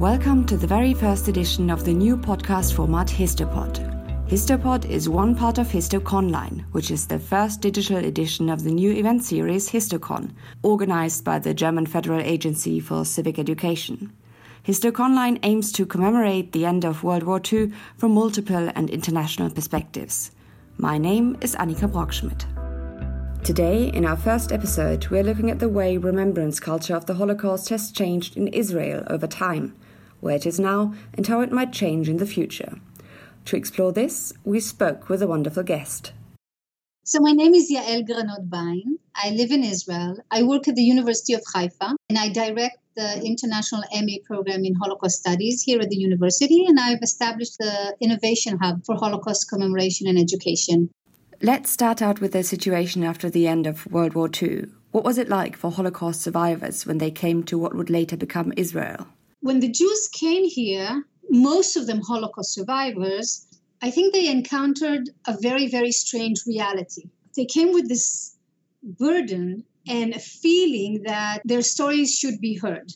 Welcome to the very first edition of the new podcast format Histopod. Histopod is one part of HistoConline, which is the first digital edition of the new event series HistoCon, organized by the German Federal Agency for Civic Education. HistoConline aims to commemorate the end of World War II from multiple and international perspectives. My name is Annika Brockschmidt. Today, in our first episode, we're looking at the way remembrance culture of the Holocaust has changed in Israel over time, where it is now, and how it might change in the future. To explore this, we spoke with a wonderful guest. So, my name is Yael Granot Bein. I live in Israel. I work at the University of Haifa, and I direct the International MA program in Holocaust Studies here at the university, and I've established the Innovation Hub for Holocaust Commemoration and Education. Let's start out with the situation after the end of World War II. What was it like for Holocaust survivors when they came to what would later become Israel? When the Jews came here, most of them Holocaust survivors, I think they encountered a very, very strange reality. They came with this burden and a feeling that their stories should be heard.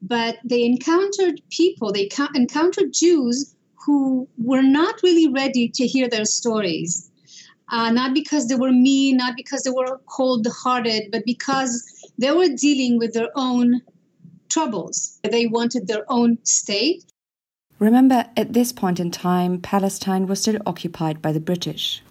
But they encountered people, they encountered Jews who were not really ready to hear their stories uh, not because they were mean, not because they were cold hearted, but because they were dealing with their own troubles. They wanted their own state. Remember, at this point in time, Palestine was still occupied by the British.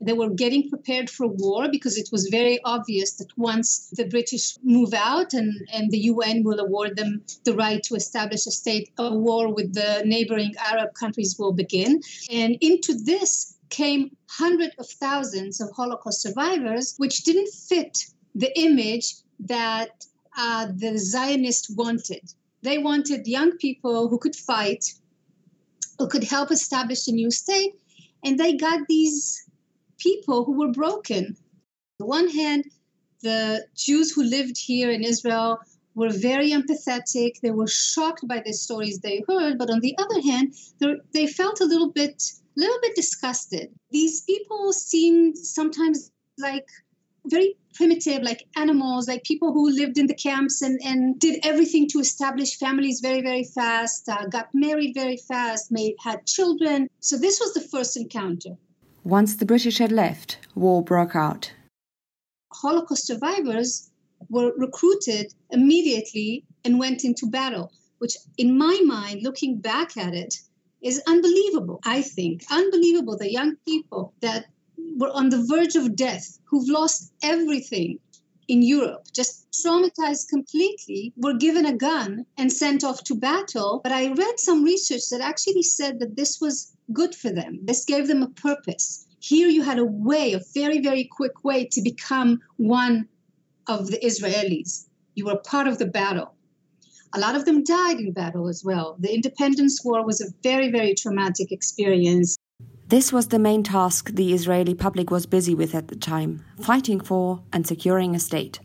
They were getting prepared for war because it was very obvious that once the British move out and, and the UN will award them the right to establish a state, a war with the neighboring Arab countries will begin. And into this, came hundreds of thousands of Holocaust survivors, which didn't fit the image that uh, the Zionists wanted. They wanted young people who could fight, who could help establish a new state, and they got these people who were broken. On the one hand, the Jews who lived here in Israel were very empathetic. They were shocked by the stories they heard, but on the other hand, they felt a little bit a little bit disgusted. These people seemed sometimes like very primitive, like animals, like people who lived in the camps and, and did everything to establish families very, very fast, uh, got married very fast, made, had children. So this was the first encounter. Once the British had left, war broke out. Holocaust survivors were recruited immediately and went into battle, which, in my mind, looking back at it, is unbelievable, I think. Unbelievable. The young people that were on the verge of death, who've lost everything in Europe, just traumatized completely, were given a gun and sent off to battle. But I read some research that actually said that this was good for them. This gave them a purpose. Here you had a way, a very, very quick way to become one of the Israelis. You were part of the battle. A lot of them died in battle as well. The Independence War was a very, very traumatic experience. This was the main task the Israeli public was busy with at the time fighting for and securing a state.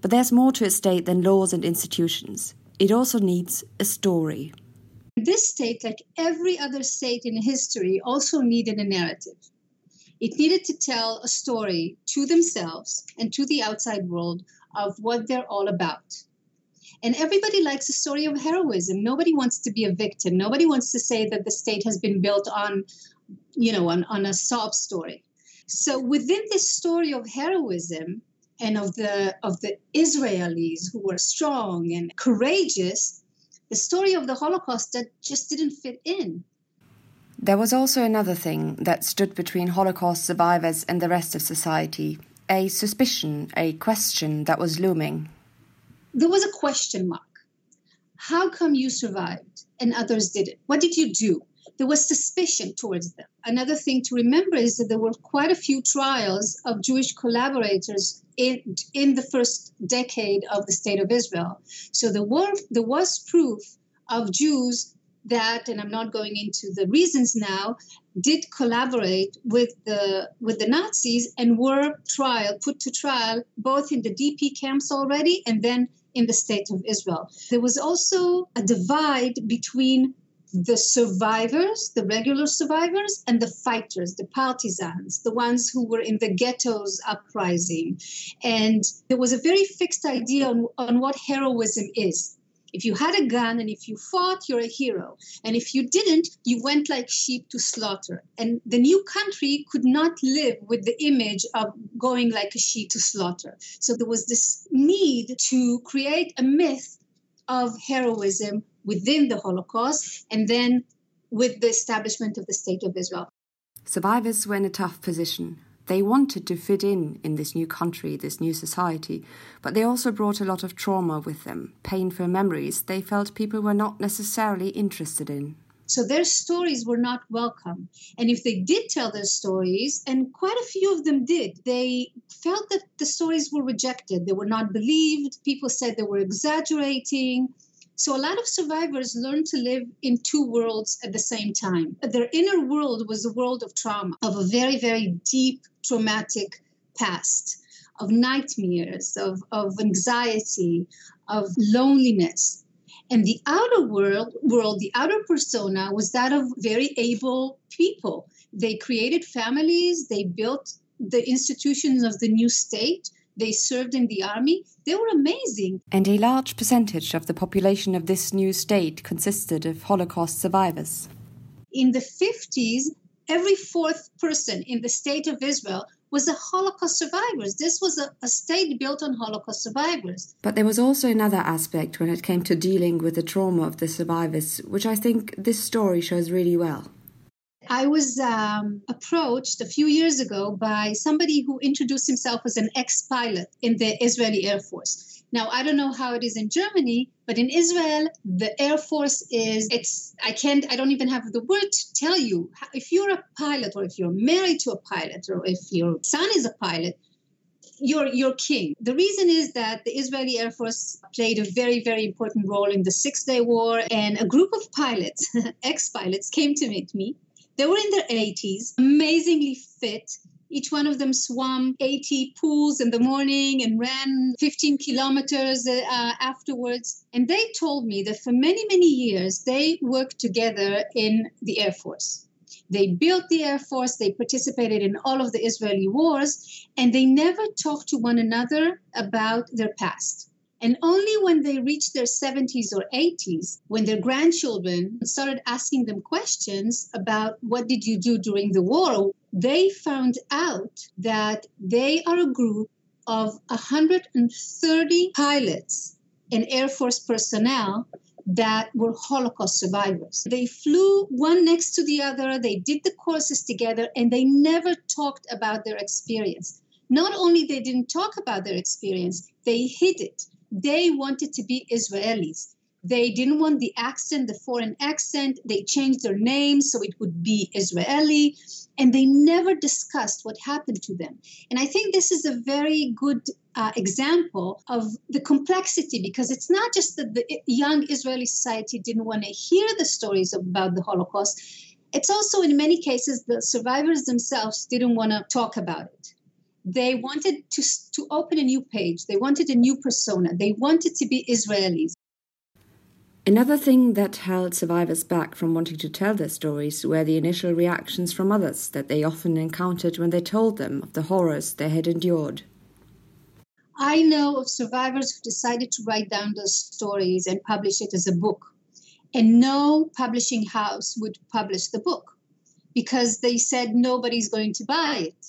But there's more to a state than laws and institutions. It also needs a story. This state, like every other state in history, also needed a narrative. It needed to tell a story to themselves and to the outside world of what they're all about. And everybody likes a story of heroism. Nobody wants to be a victim. Nobody wants to say that the state has been built on, you know, on, on a sob story. So within this story of heroism and of the of the Israelis who were strong and courageous, the story of the Holocaust that just didn't fit in. There was also another thing that stood between Holocaust survivors and the rest of society a suspicion, a question that was looming there was a question mark. How come you survived and others didn't? What did you do? There was suspicion towards them. Another thing to remember is that there were quite a few trials of Jewish collaborators in, in the first decade of the state of Israel. So there were there was proof of Jews that, and I'm not going into the reasons now, did collaborate with the with the Nazis and were trial put to trial both in the DP camps already and then in the state of Israel. There was also a divide between the survivors, the regular survivors, and the fighters, the partisans, the ones who were in the ghettos uprising. And there was a very fixed idea on, on what heroism is. If you had a gun and if you fought, you're a hero. And if you didn't, you went like sheep to slaughter. And the new country could not live with the image of going like a sheep to slaughter. So there was this need to create a myth of heroism within the Holocaust and then with the establishment of the State of Israel. Survivors were in a tough position. They wanted to fit in in this new country, this new society, but they also brought a lot of trauma with them, painful memories they felt people were not necessarily interested in. So their stories were not welcome. And if they did tell their stories, and quite a few of them did, they felt that the stories were rejected. They were not believed. People said they were exaggerating. So a lot of survivors learned to live in two worlds at the same time. Their inner world was the world of trauma, of a very, very deep traumatic past, of nightmares, of, of anxiety, of loneliness. And the outer world, world, the outer persona was that of very able people. They created families, they built the institutions of the new state, they served in the army. They were amazing. And a large percentage of the population of this new state consisted of Holocaust survivors. In the 50s, every fourth person in the state of Israel was a Holocaust survivors. This was a, a, state built on Holocaust survivors. But there was also another aspect when it came to dealing with the trauma of the survivors, which I think this story shows really well. I was um, approached a few years ago by somebody who introduced himself as an ex pilot in the Israeli Air Force. Now, I don't know how it is in Germany, but in Israel, the Air Force is, it's, I can't, I don't even have the word to tell you. If you're a pilot or if you're married to a pilot or if your son is a pilot, you're, you're king. The reason is that the Israeli Air Force played a very, very important role in the Six Day War, and a group of pilots, ex pilots, came to meet me they were in their 80s, amazingly fit. Each one of them swam 80 pools in the morning and ran 15 kilometers uh, afterwards. And they told me that for many, many years, they worked together in the Air Force. They built the Air Force, they participated in all of the Israeli wars, and they never talked to one another about their past. And only when they reached their 70s or 80s, when their grandchildren started asking them questions about what did you do during the war, they found out that they are a group of 130 pilots and Air Force personnel that were Holocaust survivors. They flew one next to the other, they did the courses together, and they never talked about their experience. Not only they didn't talk about their experience, they hid it they wanted to be Israelis. They didn't want the accent, the foreign accent. They changed their names so it would be Israeli. And they never discussed what happened to them. And I think this is a very good uh, example of the complexity because it's not just that the young Israeli society didn't want to hear the stories about the Holocaust. It's also, in many cases, the survivors themselves didn't want to talk about it they wanted to, to open a new page. They wanted a new persona. They wanted to be Israelis. Another thing that held survivors back from wanting to tell their stories were the initial reactions from others that they often encountered when they told them of the horrors they had endured. I know of survivors who decided to write down those stories and publish it as a book. And no publishing house would publish the book because they said nobody's going to buy it.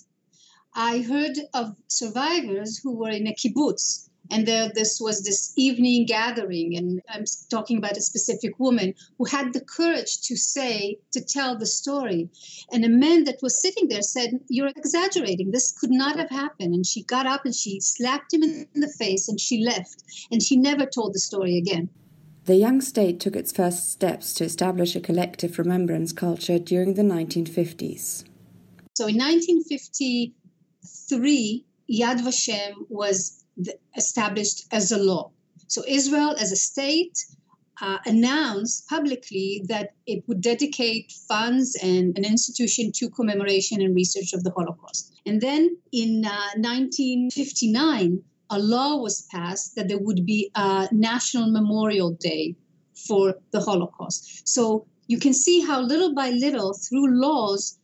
I heard of survivors who were in a kibbutz, and there, this was this evening gathering, and I'm talking about a specific woman who had the courage to say, to tell the story. And a man that was sitting there said, You're exaggerating. This could not have happened. And she got up and she slapped him in the face and she left. And she never told the story again. The young state took its first steps to establish a collective remembrance culture during the 1950s. So in 1950, three, Yad Vashem was established as a law. So Israel, as a state, uh, announced publicly that it would dedicate funds and an institution to commemoration and research of the Holocaust. And then in uh, 1959, a law was passed that there would be a national memorial day for the Holocaust. So you can see how little by little, through laws,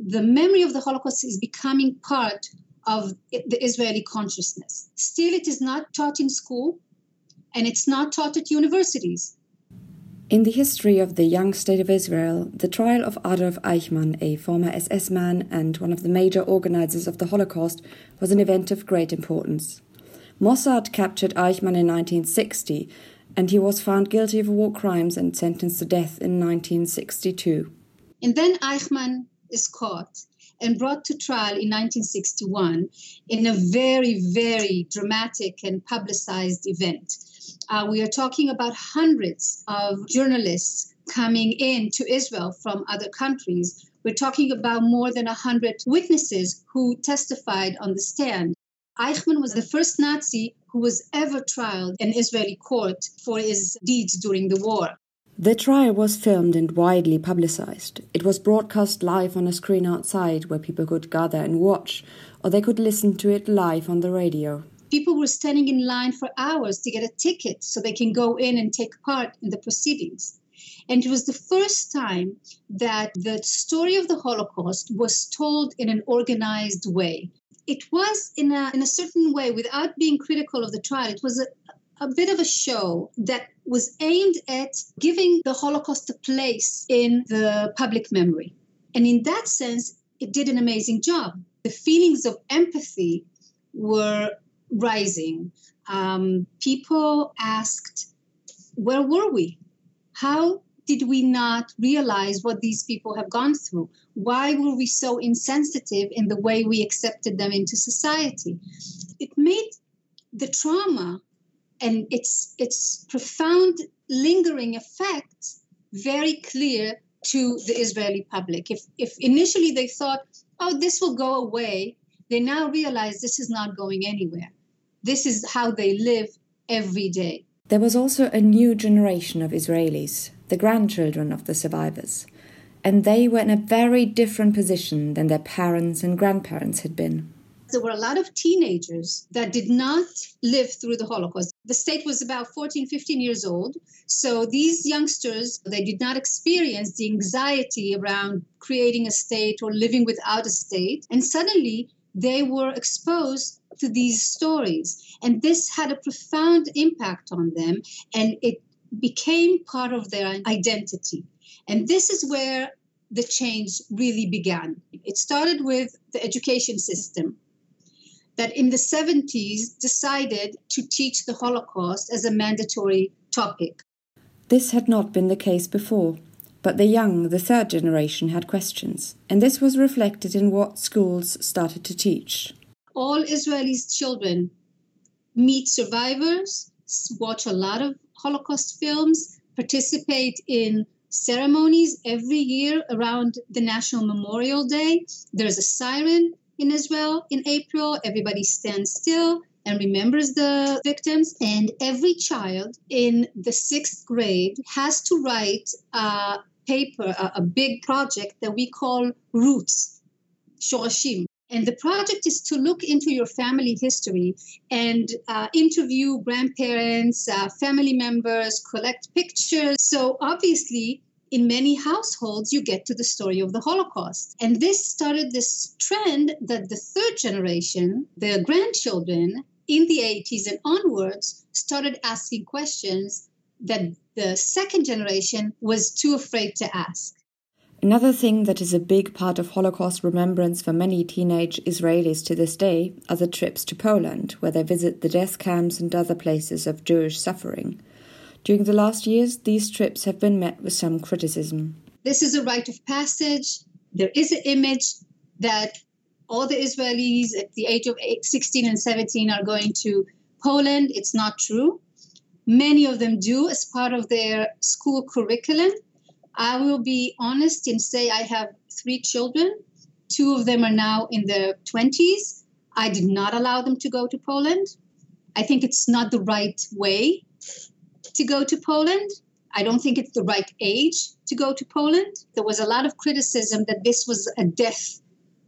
the memory of the Holocaust is becoming part of the Israeli consciousness. Still, it is not taught in school, and it's not taught at universities. In the history of the young state of Israel, the trial of Adolf Eichmann, a former SS man and one of the major organizers of the Holocaust, was an event of great importance. Mossad captured Eichmann in 1960, and he was found guilty of war crimes and sentenced to death in 1962. And then Eichmann is caught and brought to trial in 1961 in a very, very dramatic and publicized event. Uh, we are talking about hundreds of journalists coming in to Israel from other countries. We're talking about more than 100 witnesses who testified on the stand. Eichmann was the first Nazi who was ever tried in Israeli court for his deeds during the war. The trial was filmed and widely publicized. It was broadcast live on a screen outside where people could gather and watch, or they could listen to it live on the radio. People were standing in line for hours to get a ticket so they can go in and take part in the proceedings. And it was the first time that the story of the Holocaust was told in an organized way. It was in a, in a certain way, without being critical of the trial, it was a, a bit of a show that was aimed at giving the Holocaust a place in the public memory. And in that sense, it did an amazing job. The feelings of empathy were rising. Um, people asked, Where were we? How did we not realize what these people have gone through? Why were we so insensitive in the way we accepted them into society? It made the trauma and its its profound lingering effect very clear to the Israeli public. If if initially they thought, oh, this will go away, they now realize this is not going anywhere. This is how they live every day. There was also a new generation of Israelis, the grandchildren of the survivors, and they were in a very different position than their parents and grandparents had been there were a lot of teenagers that did not live through the Holocaust. The state was about 14, 15 years old. So these youngsters, they did not experience the anxiety around creating a state or living without a state. And suddenly they were exposed to these stories. And this had a profound impact on them. And it became part of their identity. And this is where the change really began. It started with the education system that in the 70s decided to teach the Holocaust as a mandatory topic. This had not been the case before, but the young, the third generation, had questions, and this was reflected in what schools started to teach. All Israeli children meet survivors, watch a lot of Holocaust films, participate in ceremonies every year around the National Memorial Day. There's a siren in Israel in April. Everybody stands still and remembers the victims. And every child in the sixth grade has to write a paper, a, a big project that we call Roots, Shorashim. And the project is to look into your family history and uh, interview grandparents, uh, family members, collect pictures. So obviously, in many households, you get to the story of the Holocaust. And this started this trend that the third generation, the grandchildren, in the 80s and onwards, started asking questions that the second generation was too afraid to ask. Another thing that is a big part of Holocaust remembrance for many teenage Israelis to this day are the trips to Poland, where they visit the death camps and other places of Jewish suffering. During the last years, these trips have been met with some criticism. This is a rite of passage. There is an image that all the Israelis at the age of 16 and 17 are going to Poland. It's not true. Many of them do as part of their school curriculum. I will be honest and say I have three children. Two of them are now in their 20s. I did not allow them to go to Poland. I think it's not the right way to go to Poland. I don't think it's the right age to go to Poland. There was a lot of criticism that this was a death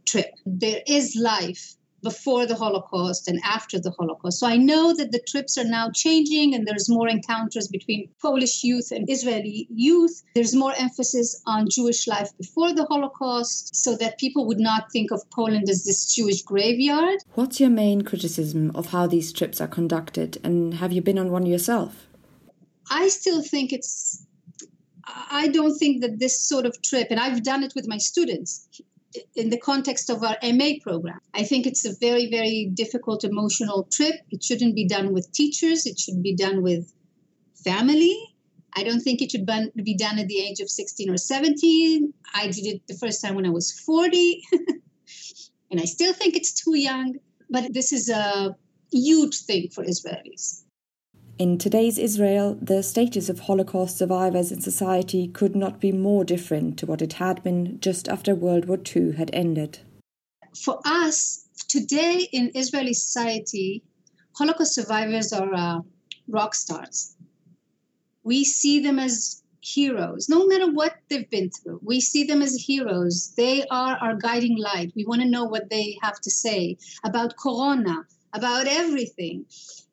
trip. There is life before the Holocaust and after the Holocaust. So I know that the trips are now changing and there's more encounters between Polish youth and Israeli youth. There's more emphasis on Jewish life before the Holocaust so that people would not think of Poland as this Jewish graveyard. What's your main criticism of how these trips are conducted and have you been on one yourself? I still think it's I don't think that this sort of trip, and I've done it with my students, in the context of our MA program. I think it's a very, very difficult emotional trip. It shouldn't be done with teachers, it should be done with family. I don't think it should be done at the age of 16 or 17. I did it the first time when I was 40, and I still think it's too young. But this is a huge thing for Israelis. In today's Israel, the status of Holocaust survivors in society could not be more different to what it had been just after World War II had ended. For us, today in Israeli society, Holocaust survivors are uh, rock stars. We see them as heroes, no matter what they've been through. We see them as heroes. They are our guiding light. We want to know what they have to say about Corona, about everything.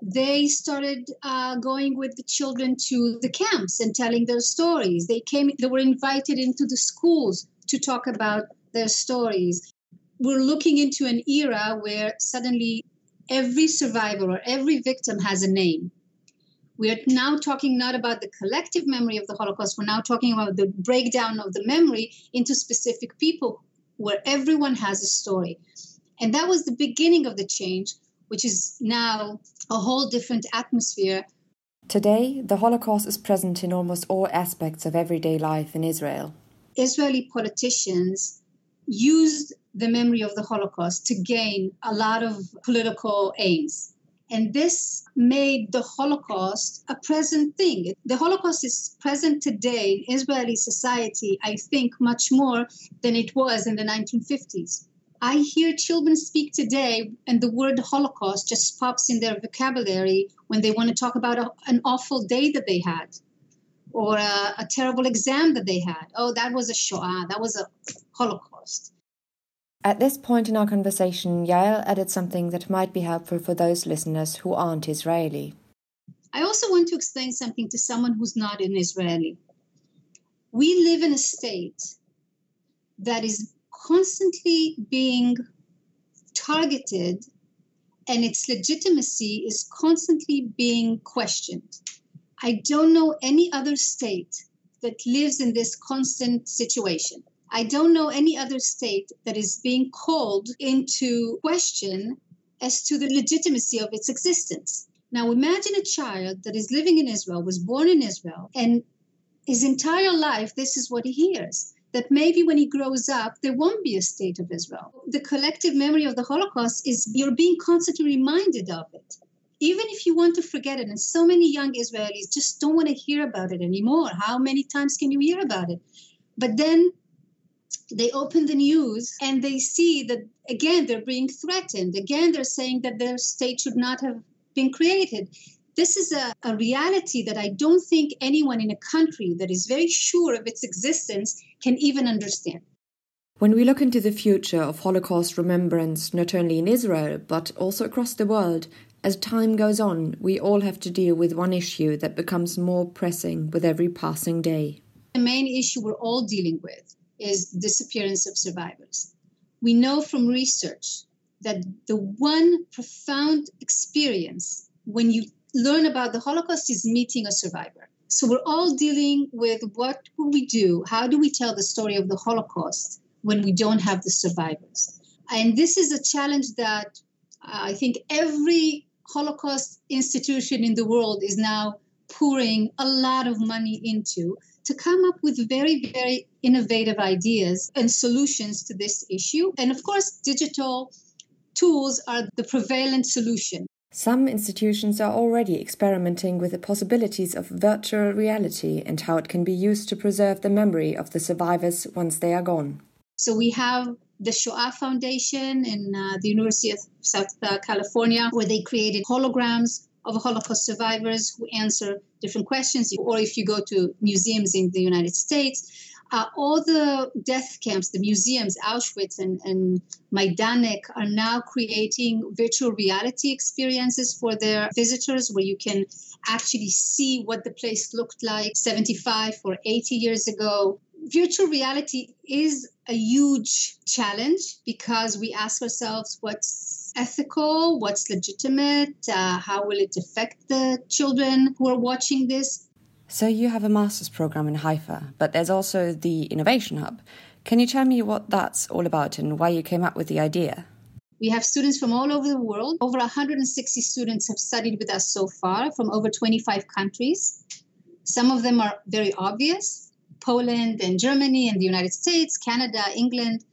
They started uh, going with the children to the camps and telling their stories. They came, they were invited into the schools to talk about their stories. We're looking into an era where suddenly every survivor or every victim has a name. We are now talking not about the collective memory of the Holocaust, we're now talking about the breakdown of the memory into specific people where everyone has a story. And that was the beginning of the change which is now a whole different atmosphere. Today, the Holocaust is present in almost all aspects of everyday life in Israel. Israeli politicians used the memory of the Holocaust to gain a lot of political aims. And this made the Holocaust a present thing. The Holocaust is present today in Israeli society, I think, much more than it was in the 1950s. I hear children speak today, and the word Holocaust just pops in their vocabulary when they want to talk about a, an awful day that they had or a, a terrible exam that they had. Oh, that was a Shoah, that was a Holocaust. At this point in our conversation, Yael added something that might be helpful for those listeners who aren't Israeli. I also want to explain something to someone who's not an Israeli. We live in a state that is constantly being targeted and its legitimacy is constantly being questioned. I don't know any other state that lives in this constant situation. I don't know any other state that is being called into question as to the legitimacy of its existence. Now, imagine a child that is living in Israel, was born in Israel, and his entire life, this is what he hears that maybe when he grows up, there won't be a state of Israel. The collective memory of the Holocaust is you're being constantly reminded of it. Even if you want to forget it, and so many young Israelis just don't want to hear about it anymore. How many times can you hear about it? But then they open the news and they see that again they're being threatened. Again, they're saying that their state should not have been created this is a, a reality that I don't think anyone in a country that is very sure of its existence can even understand. When we look into the future of Holocaust remembrance, not only in Israel, but also across the world, as time goes on, we all have to deal with one issue that becomes more pressing with every passing day. The main issue we're all dealing with is the disappearance of survivors. We know from research that the one profound experience when you learn about the Holocaust is meeting a survivor. So we're all dealing with what do we do? How do we tell the story of the Holocaust when we don't have the survivors? And this is a challenge that I think every Holocaust institution in the world is now pouring a lot of money into to come up with very, very innovative ideas and solutions to this issue. And of course, digital tools are the prevalent solution. Some institutions are already experimenting with the possibilities of virtual reality and how it can be used to preserve the memory of the survivors once they are gone. So we have the Shoah Foundation in uh, the University of South uh, California, where they created holograms of Holocaust survivors who answer different questions. Or if you go to museums in the United States, Uh, all the death camps, the museums, Auschwitz and, and Majdanek, are now creating virtual reality experiences for their visitors where you can actually see what the place looked like 75 or 80 years ago. Virtual reality is a huge challenge because we ask ourselves what's ethical, what's legitimate, uh, how will it affect the children who are watching this. So you have a master's program in Haifa, but there's also the Innovation Hub. Can you tell me what that's all about and why you came up with the idea? We have students from all over the world. Over 160 students have studied with us so far from over 25 countries. Some of them are very obvious Poland and Germany and the United States, Canada, England,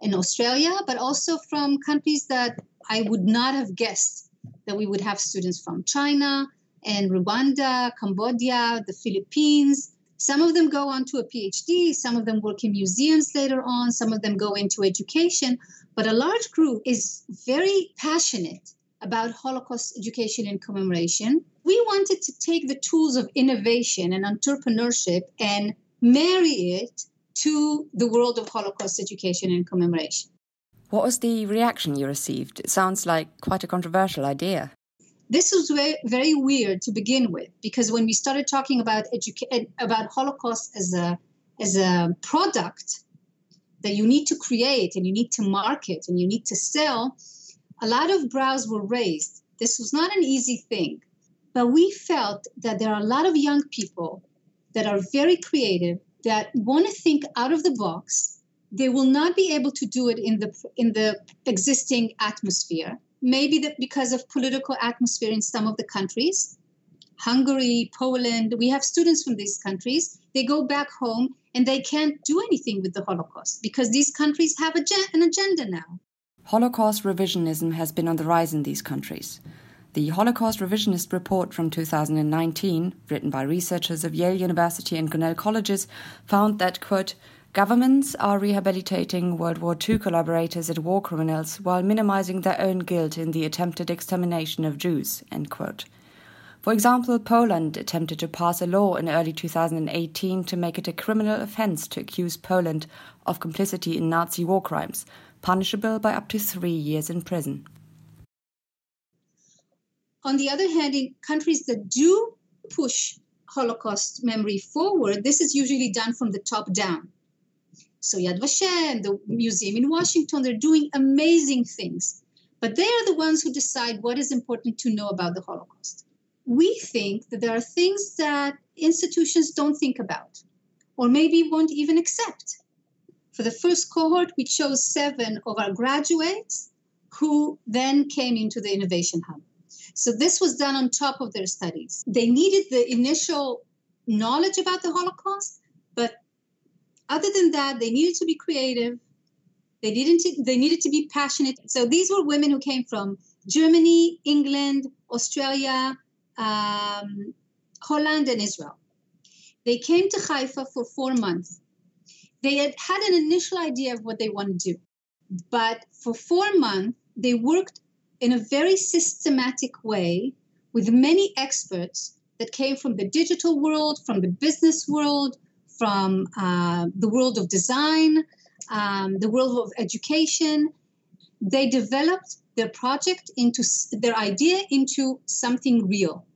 and Australia, but also from countries that I would not have guessed that we would have students from China, and Rwanda, Cambodia, the Philippines. Some of them go on to a PhD, some of them work in museums later on, some of them go into education, but a large group is very passionate about Holocaust education and commemoration. We wanted to take the tools of innovation and entrepreneurship and marry it to the world of Holocaust education and commemoration. What was the reaction you received? It sounds like quite a controversial idea this was very, weird to begin with because when we started talking about educa- about Holocaust as a as a product that you need to create and you need to market and you need to sell, a lot of brows were raised. This was not an easy thing, but we felt that there are a lot of young people that are very creative that want to think out of the box. They will not be able to do it in the in the existing atmosphere maybe that because of political atmosphere in some of the countries hungary poland we have students from these countries they go back home and they can't do anything with the holocaust because these countries have an agenda now. Holocaust revisionism has been on the rise in these countries. The holocaust revisionist report from 2019 written by researchers of yale university and grinnell colleges found that quote Governments are rehabilitating World War II collaborators and war criminals while minimizing their own guilt in the attempted extermination of Jews. For example, Poland attempted to pass a law in early 2018 to make it a criminal offense to accuse Poland of complicity in Nazi war crimes, punishable by up to three years in prison. On the other hand, in countries that do push Holocaust memory forward, this is usually done from the top down. So Yad Vashem, the museum in Washington, they're doing amazing things. But they are the ones who decide what is important to know about the Holocaust. We think that there are things that institutions don't think about, or maybe won't even accept. For the first cohort, we chose seven of our graduates who then came into the Innovation Hub. So this was done on top of their studies. They needed the initial knowledge about the Holocaust, other than that, they needed to be creative. They to, they needed to be passionate. So these were women who came from Germany, England, Australia, um, Holland, and Israel. They came to Haifa for four months. They had had an initial idea of what they want to do, but for four months, they worked in a very systematic way with many experts that came from the digital world, from the business world, from uh, the world of design, um, the world of education. They developed their project into their idea into something real.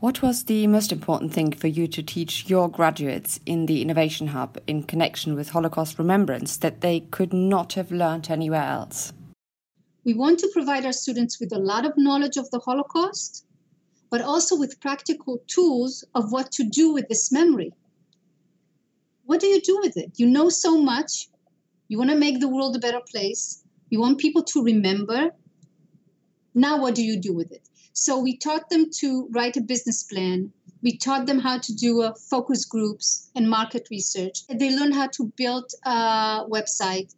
What was the most important thing for you to teach your graduates in the Innovation Hub in connection with Holocaust remembrance that they could not have learned anywhere else? We want to provide our students with a lot of knowledge of the Holocaust, but also with practical tools of what to do with this memory what do you do with it? You know so much. You want to make the world a better place. You want people to remember. Now, what do you do with it? So, we taught them to write a business plan. We taught them how to do uh, focus groups and market research. They learned how to build a website.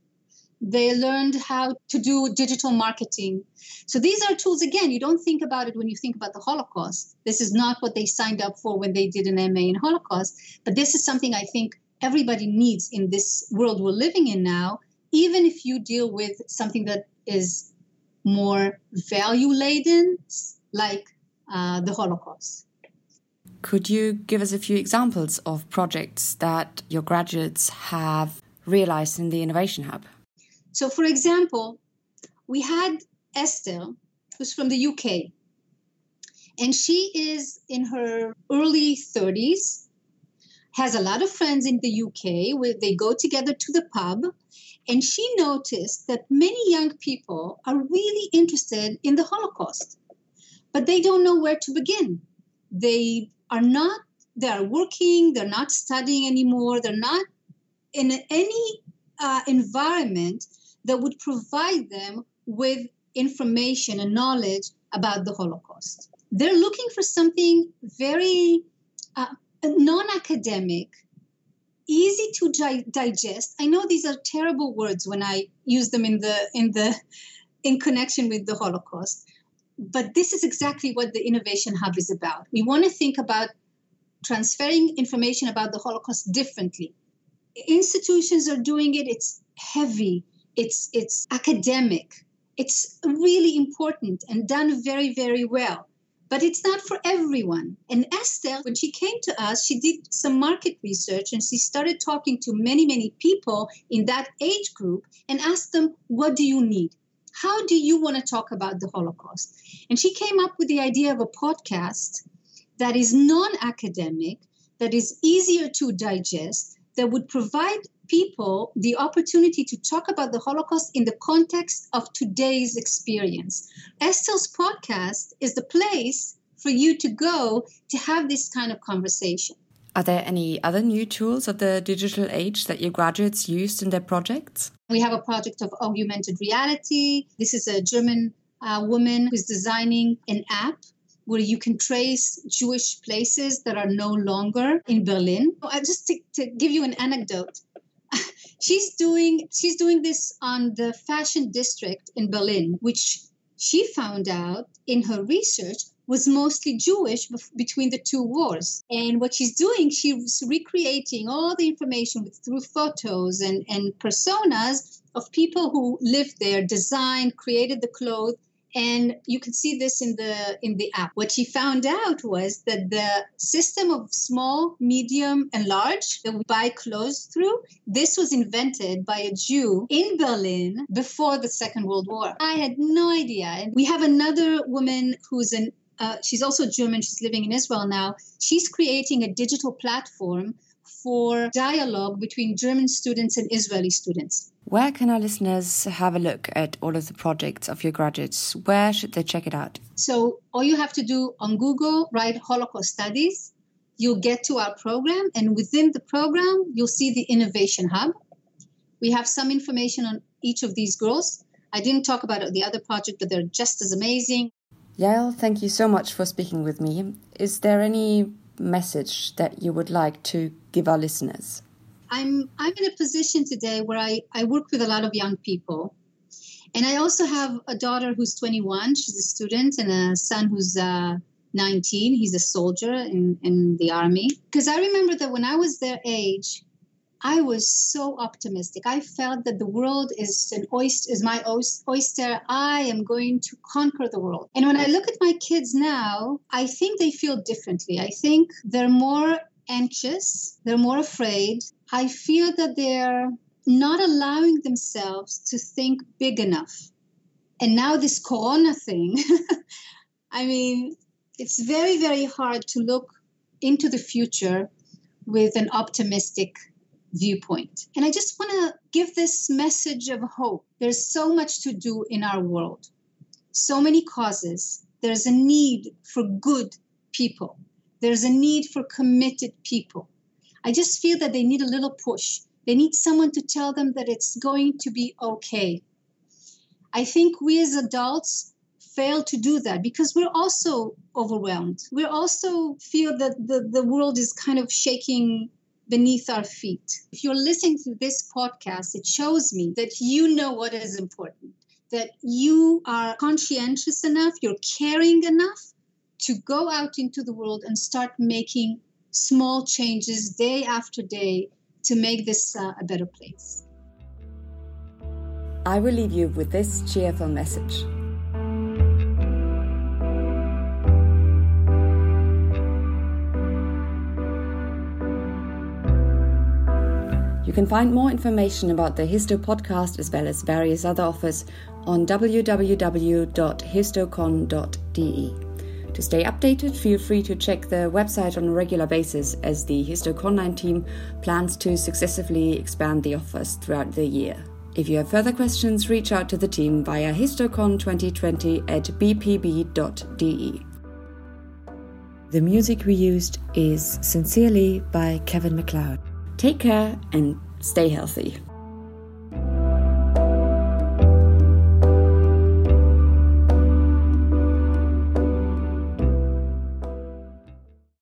They learned how to do digital marketing. So these are tools, again, you don't think about it when you think about the Holocaust. This is not what they signed up for when they did an MA in Holocaust, but this is something I think everybody needs in this world we're living in now, even if you deal with something that is more value laden, like uh, the Holocaust. Could you give us a few examples of projects that your graduates have realized in the Innovation Hub? So, for example, we had Esther, who's from the UK, and she is in her early 30s, has a lot of friends in the UK where they go together to the pub. And she noticed that many young people are really interested in the Holocaust, but they don't know where to begin. They are not, they are working, they're not studying anymore, they're not in any uh, environment that would provide them with information and knowledge about the Holocaust. They're looking for something very uh, non academic, easy to di- digest. I know these are terrible words when I use them in the in the in connection with the Holocaust, but this is exactly what the Innovation Hub is about. We want to think about transferring information about the Holocaust differently. Institutions are doing it, it's heavy, it's, it's academic, it's really important and done very, very well. But it's not for everyone. And Esther, when she came to us, she did some market research and she started talking to many, many people in that age group and asked them, What do you need? How do you want to talk about the Holocaust? And she came up with the idea of a podcast that is non academic, that is easier to digest, that would provide people the opportunity to talk about the Holocaust in the context of today's experience. Esther's podcast is the place for you to go to have this kind of conversation. Are there any other new tools of the digital age that your graduates used in their projects? We have a project of augmented reality. This is a German uh, woman who's designing an app where you can trace Jewish places that are no longer in Berlin. I just to, to give you an anecdote. She's doing she's doing this on the fashion district in Berlin, which she found out in her research was mostly Jewish between the two wars. And what she's doing, she's recreating all the information with, through photos and, and personas of people who lived there, designed, created the clothes, and you can see this in the in the app. What she found out was that the system of small medium and large that we buy clothes through this was invented by a jew in berlin before the second world war. I had no idea. And we have another woman who's an uh, she's also german. She's living in israel now. She's creating a digital platform for dialogue between german students and israeli students where can our listeners have a look at all of the projects of your graduates? Where should they check it out? So, all you have to do on Google, write Holocaust Studies. You'll get to our program, and within the program, you'll see the Innovation Hub. We have some information on each of these girls. I didn't talk about the other project, but they're just as amazing. Yael, thank you so much for speaking with me. Is there any message that you would like to give our listeners? I'm I'm in a position today where I, I work with a lot of young people. And I also have a daughter who's 21, she's a student, and a son who's uh, 19. He's a soldier in, in the army. Because I remember that when I was their age, I was so optimistic. I felt that the world is an oyster, is my oyster. I am going to conquer the world. And when I look at my kids now, I think they feel differently. I think they're more anxious, they're more afraid, I feel that they're not allowing themselves to think big enough. And now, this corona thing, I mean, it's very, very hard to look into the future with an optimistic viewpoint. And I just want to give this message of hope. There's so much to do in our world, so many causes. There's a need for good people, there's a need for committed people. I just feel that they need a little push. They need someone to tell them that it's going to be okay. I think we as adults fail to do that because we're also overwhelmed. We also feel that the, the world is kind of shaking beneath our feet. If you're listening to this podcast, it shows me that you know what is important, that you are conscientious enough, you're caring enough to go out into the world and start making small changes day after day to make this uh, a better place. I will leave you with this cheerful message. You can find more information about the Histo podcast as well as various other offers on www.histocon.de. To stay updated, feel free to check the website on a regular basis as the HistoConline team plans to successively expand the offers throughout the year. If you have further questions, reach out to the team via histocon2020 at bpb.de. The music we used is Sincerely by Kevin MacLeod. Take care and stay healthy.